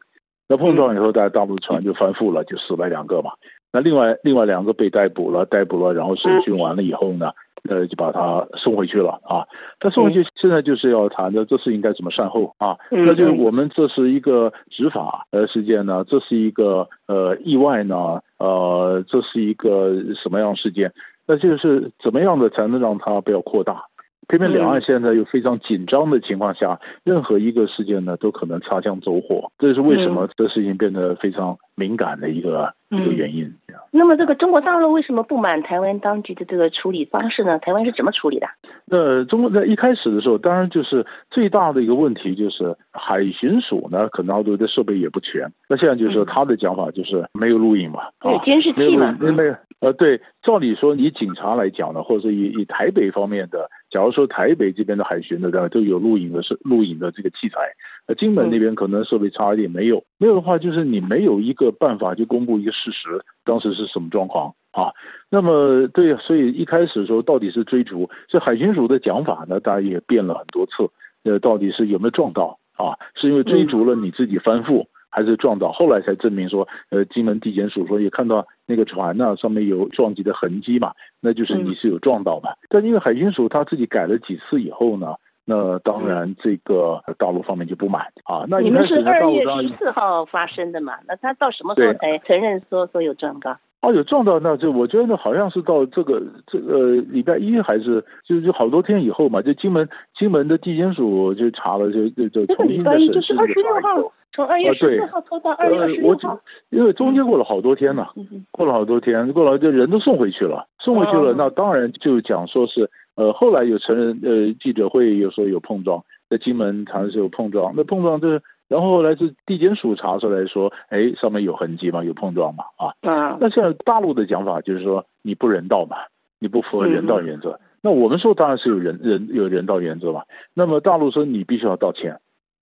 那碰撞以后，大大陆船就翻覆了，就死了两个嘛。那另外另外两个被逮捕了，逮捕了，然后审讯完了以后呢？呃，就把他送回去了啊。他送回去，现在就是要谈的这是应该怎么善后啊？那就我们这是一个执法呃事件呢，这是一个呃意外呢，呃，这是一个什么样事件？那就是怎么样的才能让它不要扩大？偏偏两岸现在又非常紧张的情况下，任何一个事件呢都可能擦枪走火，这是为什么这事情变得非常敏感的一个一个原因。那么，这个中国大陆为什么不满台湾当局的这个处理方式呢？台湾是怎么处理的？那中国在一开始的时候，当然就是最大的一个问题就是海巡署呢，可能好多的设备也不全。那现在就是他的讲法就是没有录影嘛，对，监视器嘛，没有。呃，对，照理说，以警察来讲呢，或者是以以台北方面的，假如说台北这边的海巡的，都有录影的是录影的这个器材，呃，金门那边可能设备差一点，没有，没有的话，就是你没有一个办法去公布一个事实，当时是什么状况啊？那么，对，所以一开始的时候到底是追逐，这海巡署的讲法呢，大家也变了很多次，呃，到底是有没有撞到啊？是因为追逐了你自己翻覆？还是撞到，后来才证明说，呃，金门地检署说也看到那个船呢上面有撞击的痕迹嘛，那就是你是有撞到嘛。但因为海军署他自己改了几次以后呢，那当然这个大陆方面就不满啊。那你们是二月十四号发生的嘛？那他到什么时候才承认说说有撞到？哦，有撞到，那就我觉得好像是到这个这个礼拜一还是就就好多天以后嘛，就金门金门的地检署就查了，就就就重新的审视这个号，从二月十四号拖到二月二十六号，因为中间过了好多天呢，过了好多天，过了就人都送回去了，送回去了，那当然就讲说是呃后来有成人呃记者会有时候有碰撞，在金门好像是有碰撞，那碰撞这。然后后来是地检署查出来说，哎，上面有痕迹嘛，有碰撞嘛，啊，啊，那像大陆的讲法就是说你不人道嘛，你不符合人道原则。那我们说当然是有人人有人道原则嘛。那么大陆说你必须要道歉，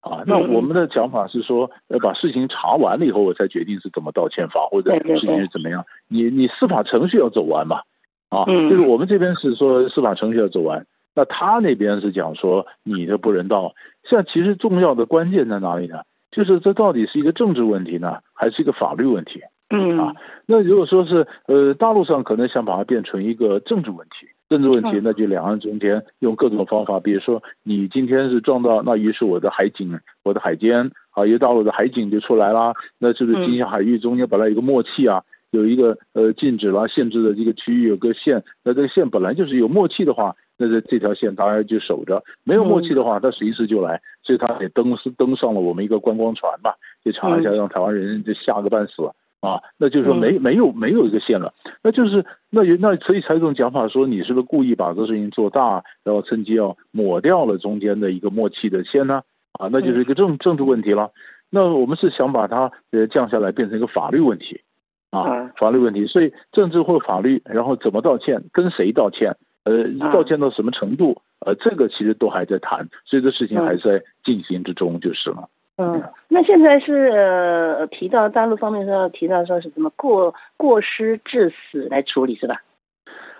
啊，那我们的讲法是说，要把事情查完了以后，我才决定是怎么道歉法或者事情是怎么样。你你司法程序要走完嘛，啊，就是我们这边是说司法程序要走完。那他那边是讲说你的不人道，现在其实重要的关键在哪里呢？就是这到底是一个政治问题呢，还是一个法律问题？嗯啊，那如果说是呃大陆上可能想把它变成一个政治问题，政治问题那就两岸中间用各种方法，比如说你今天是撞到，那于是我的海警、我的海监啊，一大陆的海警就出来啦，那是不是金厦海域中间本来有个默契啊？有一个呃禁止啦、限制的这个区域有个线，那这个线本来就是有默契的话，那这这条线大家就守着；没有默契的话，他随时就来，所以他也登登上了我们一个观光船吧，就查一下，让台湾人就吓个半死啊！那就是说没没有没有一个线了，那就是那那所以才这种讲法说你是不是故意把这事情做大，然后趁机要抹掉了中间的一个默契的线呢？啊，那就是一个政政治问题了。那我们是想把它呃降下来，变成一个法律问题。啊，法律问题，所以政治或法律，然后怎么道歉，跟谁道歉，呃，道歉到什么程度，呃，这个其实都还在谈，所以这事情还在进行之中就是了。嗯，那现在是呃提到大陆方面说提到说是什么过过失致死来处理是吧？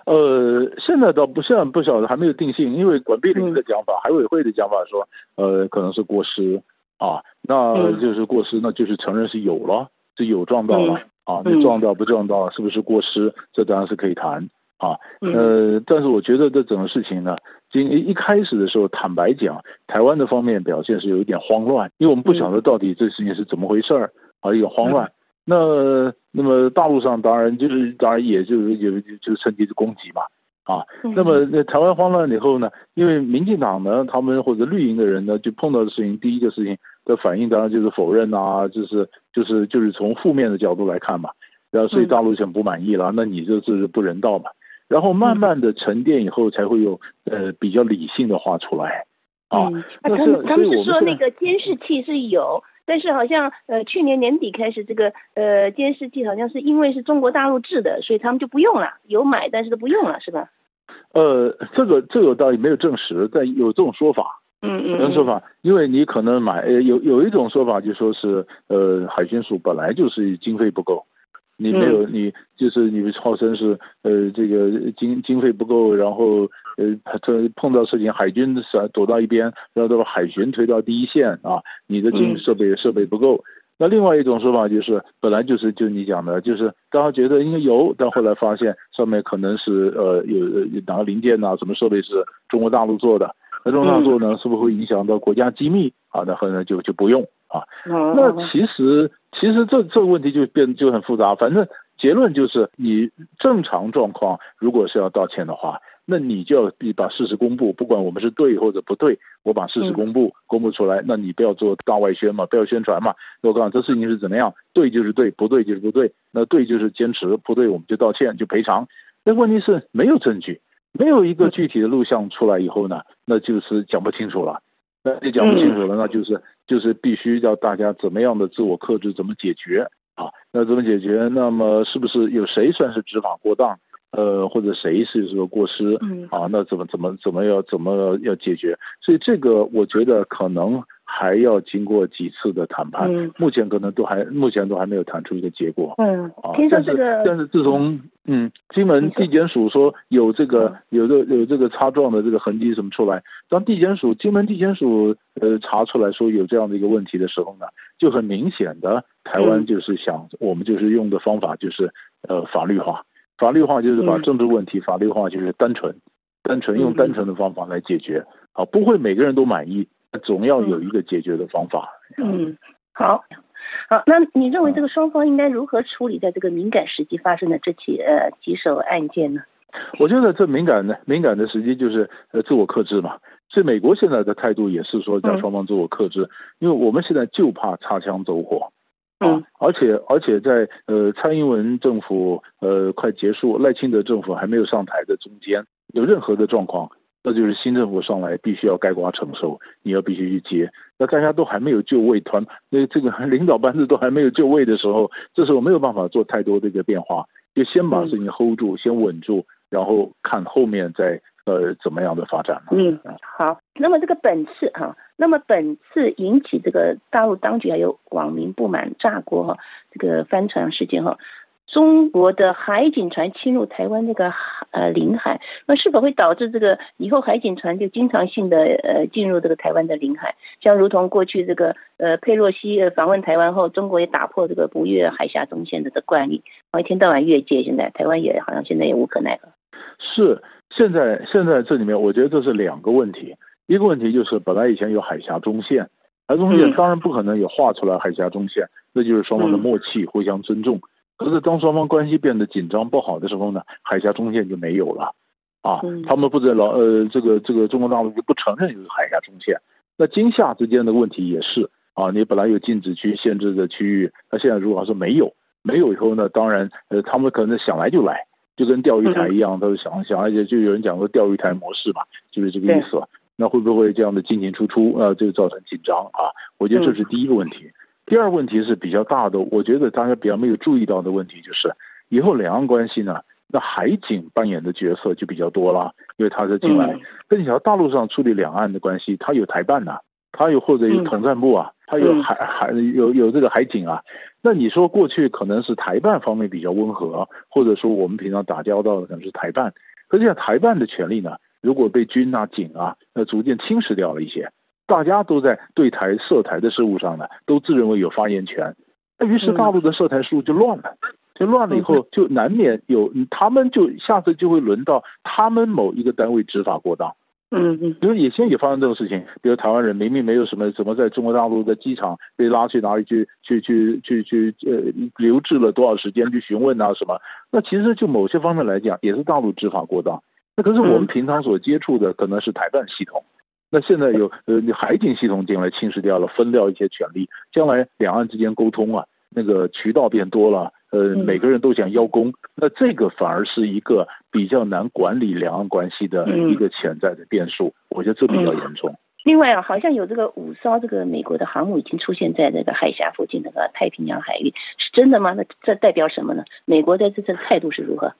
呃，现在倒不像不晓得还没有定性，因为管碧玲的讲法，海委会的讲法说，呃，可能是过失啊，那就是过失，那就是承认是有了，是有撞到了。啊，你撞到不撞到，是不是过失？这当然是可以谈啊。呃，但是我觉得这整个事情呢，今一开始的时候，坦白讲，台湾的方面表现是有一点慌乱，因为我们不晓得到底这事情是怎么回事儿，啊，一个慌乱。那那么大陆上当然就是当然也就是有就趁机攻击嘛。啊，那么那台湾慌乱以后呢？因为民进党呢，他们或者绿营的人呢，就碰到的事情，第一个事情的反应当然就是否认啊，就是就是就是从负面的角度来看嘛，然后所以大陆很不满意了，那你这是不人道嘛？然后慢慢的沉淀以后，才会有呃比较理性的话出来啊。他们他们是说那个监视器是有，但是好像呃去年年底开始这个呃监视器好像是因为是中国大陆制的，所以他们就不用了，有买但是都不用了，是吧？呃，这个这个倒也没有证实，但有这种说法，嗯嗯，有种说法，因为你可能买，有有一种说法就说是，呃，海军署本来就是经费不够，你没有你就是你号称是，呃，这个经经费不够，然后呃，这碰到事情海军闪躲到一边，然后都把海巡推到第一线啊，你的经设备设备不够。那另外一种说法就是，本来就是就你讲的，就是大家觉得应该有，但后来发现上面可能是呃有哪个零件呐，什么设备是中国大陆做的，那中国大陆做呢，是不是会影响到国家机密啊？那后来就就不用啊。那其实其实这这个问题就变就很复杂，反正结论就是你正常状况如果是要道歉的话。那你就要把事实公布，不管我们是对或者不对，我把事实公布公布出来。那你不要做大外宣嘛，不要宣传嘛。我告诉你，这事情是怎么样，对就是对，不对就是不对。那对就是坚持，不对我们就道歉，就赔偿。那问题是没有证据，没有一个具体的录像出来以后呢，那就是讲不清楚了。那你讲不清楚了，那就是就是必须要大家怎么样的自我克制，怎么解决啊？那怎么解决？那么是不是有谁算是执法过当？呃，或者谁是说过失，嗯啊，那怎么怎么怎么要怎么要解决？所以这个我觉得可能还要经过几次的谈判，目前可能都还目前都还没有谈出一个结果。嗯，啊，但是但是自从嗯金门地检署说有这个有的有这个擦撞的这个痕迹什么出来，当地检署金门地检署呃查出来说有这样的一个问题的时候呢，就很明显的台湾就是想我们就是用的方法就是呃法律化。法律化就是把政治问题法律化，就是单纯、单纯用单纯的方法来解决，啊，不会每个人都满意，总要有一个解决的方法。嗯，好，好，那你认为这个双方应该如何处理在这个敏感时期发生的这起呃棘手案件呢？我觉得这敏感的敏感的时机就是呃自我克制嘛。所以美国现在的态度也是说叫双方自我克制，因为我们现在就怕擦枪走火。嗯，而且而且在呃蔡英文政府呃快结束，赖清德政府还没有上台的中间，有任何的状况，那就是新政府上来必须要盖瓜承受，你要必须去接。那大家都还没有就位，团那这个领导班子都还没有就位的时候，这时候没有办法做太多的一个变化，就先把事情 hold 住，先稳住，然后看后面再。呃，怎么样的发展？嗯，好。那么这个本次哈，那么本次引起这个大陆当局还有网民不满炸锅哈，这个翻船事件哈，中国的海警船侵入台湾这个呃领海，那是否会导致这个以后海警船就经常性的呃进入这个台湾的领海？像如同过去这个呃佩洛西呃访问台湾后，中国也打破这个不越海峡中线的的惯例，一天到晚越界，现在台湾也好像现在也无可奈何。是。现在现在这里面，我觉得这是两个问题。一个问题就是，本来以前有海峡中线，海中线当然不可能有画出来海峡中线，那就是双方的默契，互相尊重。可是当双方关系变得紧张不好的时候呢，海峡中线就没有了啊。他们不在老呃，这个这个中国大陆就不承认有海峡中线。那今夏之间的问题也是啊，你本来有禁止区限制的区域，那现在如果说没有，没有以后呢，当然呃，他们可能想来就来。就跟钓鱼台一样，他就想想，而且就有人讲说钓鱼台模式嘛，就是这个意思。那会不会这样的进进出出啊，就造成紧张啊？我觉得这是第一个问题。第二问题是比较大的，我觉得大家比较没有注意到的问题就是，以后两岸关系呢，那海警扮演的角色就比较多了，因为他是进来。跟你讲，大陆上处理两岸的关系，他有台办呐，他有或者有统战部啊，他有海海有有这个海警啊。那你说过去可能是台办方面比较温和，或者说我们平常打交道的可能是台办，可是像台办的权利呢，如果被军啊警啊，那逐渐侵蚀掉了一些，大家都在对台涉台的事务上呢，都自认为有发言权，那于是大陆的涉台事务就乱了，就乱了以后就难免有，他们就下次就会轮到他们某一个单位执法过当。嗯嗯，比如也现在也发生这种事情，比如台湾人明明没有什么什么，在中国大陆的机场被拉去哪里去去去去去呃留置了多少时间去询问啊什么，那其实就某些方面来讲，也是大陆执法过当。那可是我们平常所接触的可能是台办系统，那现在有呃海警系统进来侵蚀掉了，分掉一些权利，将来两岸之间沟通啊，那个渠道变多了。呃，每个人都想邀功，那这个反而是一个比较难管理两岸关系的一个潜在的变数，我觉得这比较严重。另外啊，好像有这个五艘这个美国的航母已经出现在那个海峡附近那个太平洋海域，是真的吗？那这代表什么呢？美国在这次态度是如何？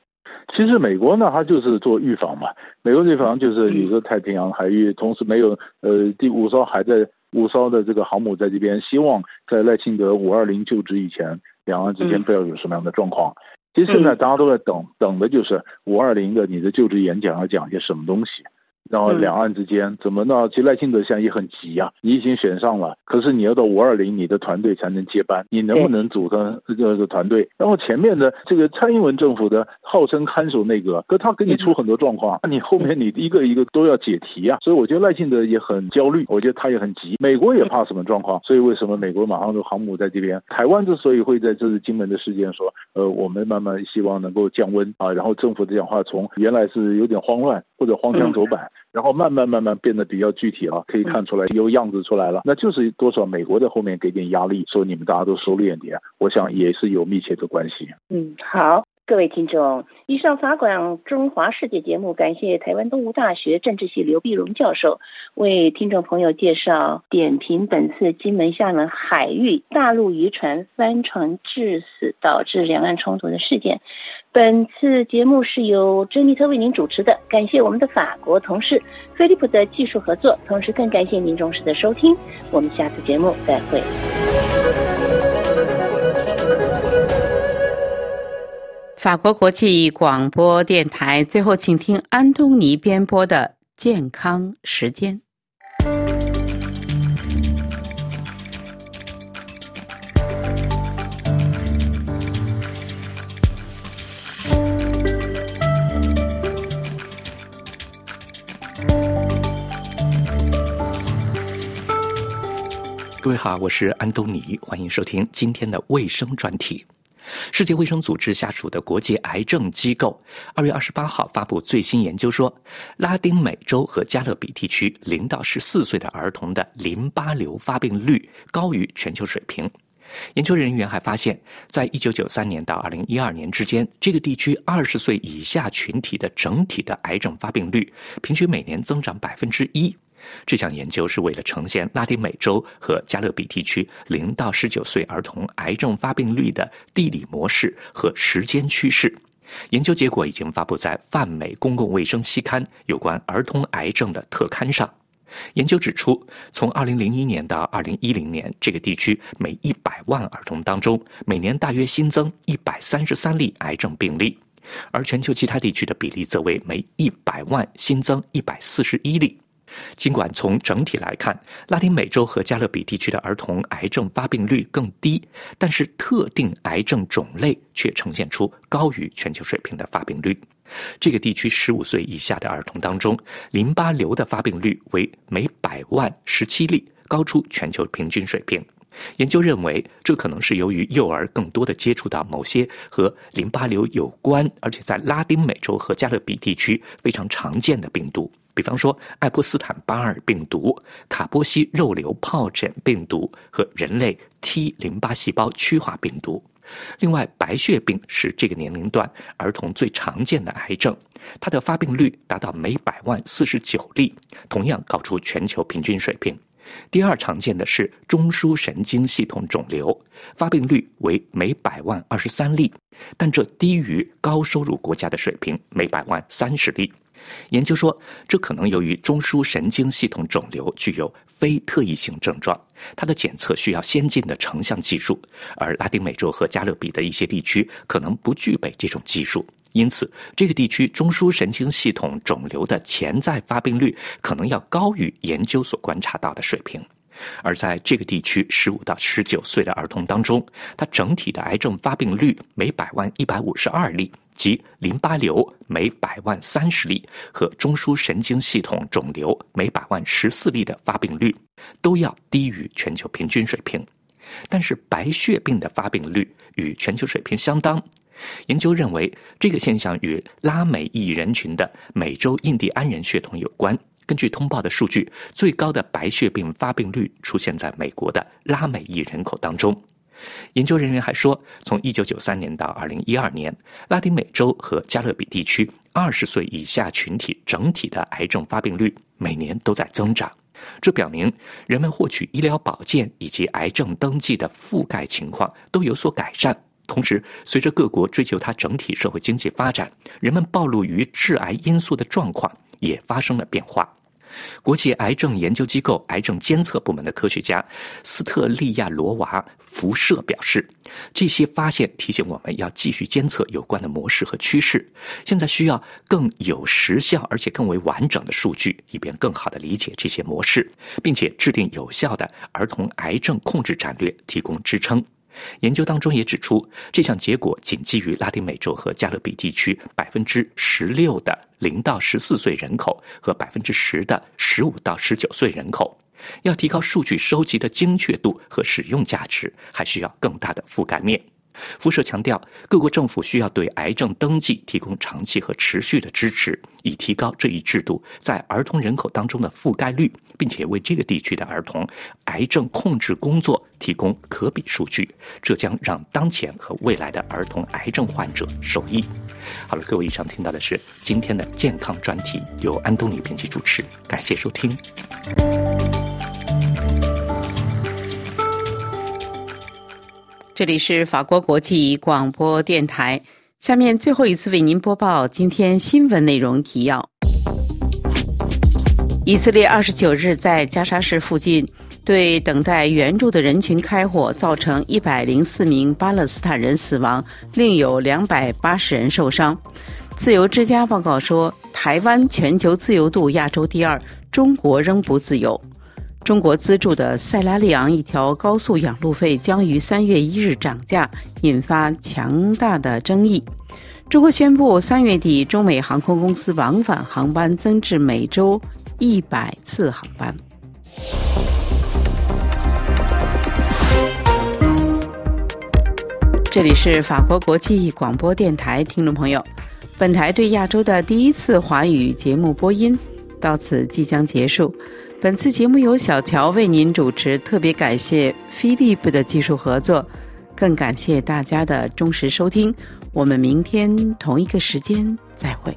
其实美国呢，它就是做预防嘛。美国预防就是你说太平洋海域，同时没有呃第五艘还在五艘的这个航母在这边，希望在赖清德五二零就职以前。两岸之间不要有什么样的状况。其实现在大家都在等，等的就是五二零的你的就职演讲要讲些什么东西。然后两岸之间怎么呢？其实赖清德现在也很急呀，你已经选上了，可是你要到五二零，你的团队才能接班，你能不能组成这个团队？然后前面的这个蔡英文政府的号称看守内阁，可他给你出很多状况，那你后面你一个一个都要解题啊。所以我觉得赖清德也很焦虑，我觉得他也很急。美国也怕什么状况？所以为什么美国马上就航母在这边？台湾之所以会在这次金门的事件说，呃，我们慢慢希望能够降温啊，然后政府的讲话从原来是有点慌乱或者荒腔走板。然后慢慢慢慢变得比较具体了，可以看出来有样子出来了，那就是多少美国在后面给点压力，说你们大家都收敛点，我想也是有密切的关系。嗯，好。各位听众，以上法广中华世界节目，感谢台湾东吴大学政治系刘碧荣教授为听众朋友介绍点评本次金门厦门海域大陆渔船翻船致死导致两岸冲突的事件。本次节目是由珍妮特为您主持的，感谢我们的法国同事菲利普的技术合作，同时更感谢您忠实的收听。我们下次节目再会。法国国际广播电台，最后请听安东尼编播的健康时间。各位好，我是安东尼，欢迎收听今天的卫生专题。世界卫生组织下属的国际癌症机构二月二十八号发布最新研究说，拉丁美洲和加勒比地区零到十四岁的儿童的淋巴瘤发病率高于全球水平。研究人员还发现，在一九九三年到二零一二年之间，这个地区二十岁以下群体的整体的癌症发病率平均每年增长百分之一。这项研究是为了呈现拉丁美洲和加勒比地区零到十九岁儿童癌症发病率的地理模式和时间趋势。研究结果已经发布在泛美公共卫生期刊有关儿童癌症的特刊上。研究指出，从2001年到2010年，这个地区每100万儿童当中，每年大约新增133例癌症病例，而全球其他地区的比例则为每100万新增141例。尽管从整体来看，拉丁美洲和加勒比地区的儿童癌症发病率更低，但是特定癌症种类却呈现出高于全球水平的发病率。这个地区十五岁以下的儿童当中，淋巴瘤的发病率为每百万十七例，高出全球平均水平。研究认为，这可能是由于幼儿更多的接触到某些和淋巴瘤有关，而且在拉丁美洲和加勒比地区非常常见的病毒。比方说，爱泼斯坦巴尔病毒、卡波西肉瘤疱疹病毒和人类 T 淋巴细胞趋化病毒。另外，白血病是这个年龄段儿童最常见的癌症，它的发病率达到每百万四十九例，同样高出全球平均水平。第二常见的是中枢神经系统肿瘤，发病率为每百万二十三例，但这低于高收入国家的水平，每百万三十例。研究说，这可能由于中枢神经系统肿瘤具有非特异性症状，它的检测需要先进的成像技术，而拉丁美洲和加勒比的一些地区可能不具备这种技术，因此这个地区中枢神经系统肿瘤的潜在发病率可能要高于研究所观察到的水平。而在这个地区，十五到十九岁的儿童当中，它整体的癌症发病率每百万一百五十二例。即淋巴瘤每百万三十例和中枢神经系统肿瘤每百万十四例的发病率，都要低于全球平均水平。但是白血病的发病率与全球水平相当。研究认为，这个现象与拉美裔人群的美洲印第安人血统有关。根据通报的数据，最高的白血病发病率出现在美国的拉美裔人口当中。研究人员还说，从1993年到2012年，拉丁美洲和加勒比地区20岁以下群体整体的癌症发病率每年都在增长。这表明人们获取医疗保健以及癌症登记的覆盖情况都有所改善。同时，随着各国追求它整体社会经济发展，人们暴露于致癌因素的状况也发生了变化。国际癌症研究机构癌症监测部门的科学家斯特利亚罗娃辐射表示，这些发现提醒我们要继续监测有关的模式和趋势。现在需要更有时效而且更为完整的数据，以便更好的理解这些模式，并且制定有效的儿童癌症控制战略，提供支撑。研究当中也指出，这项结果仅基于拉丁美洲和加勒比地区百分之十六的零到十四岁人口和百分之十的十五到十九岁人口。要提高数据收集的精确度和使用价值，还需要更大的覆盖面。辐射强调，各国政府需要对癌症登记提供长期和持续的支持，以提高这一制度在儿童人口当中的覆盖率，并且为这个地区的儿童癌症控制工作提供可比数据。这将让当前和未来的儿童癌症患者受益。好了，各位，以上听到的是今天的健康专题，由安东尼编辑主持，感谢收听。这里是法国国际广播电台。下面最后一次为您播报今天新闻内容提要：以色列二十九日在加沙市附近对等待援助的人群开火，造成一百零四名巴勒斯坦人死亡，另有两百八十人受伤。自由之家报告说，台湾全球自由度亚洲第二，中国仍不自由。中国资助的塞拉利昂一条高速养路费将于三月一日涨价引发强大的争议。中国宣布三月底中美航空公司往返航班增至每周一百次航班。这里是法国国际广播电台听众朋友本台对亚洲的第一次华语节目播音到此即将结束。本次节目由小乔为您主持，特别感谢 Philip 的技术合作，更感谢大家的忠实收听。我们明天同一个时间再会。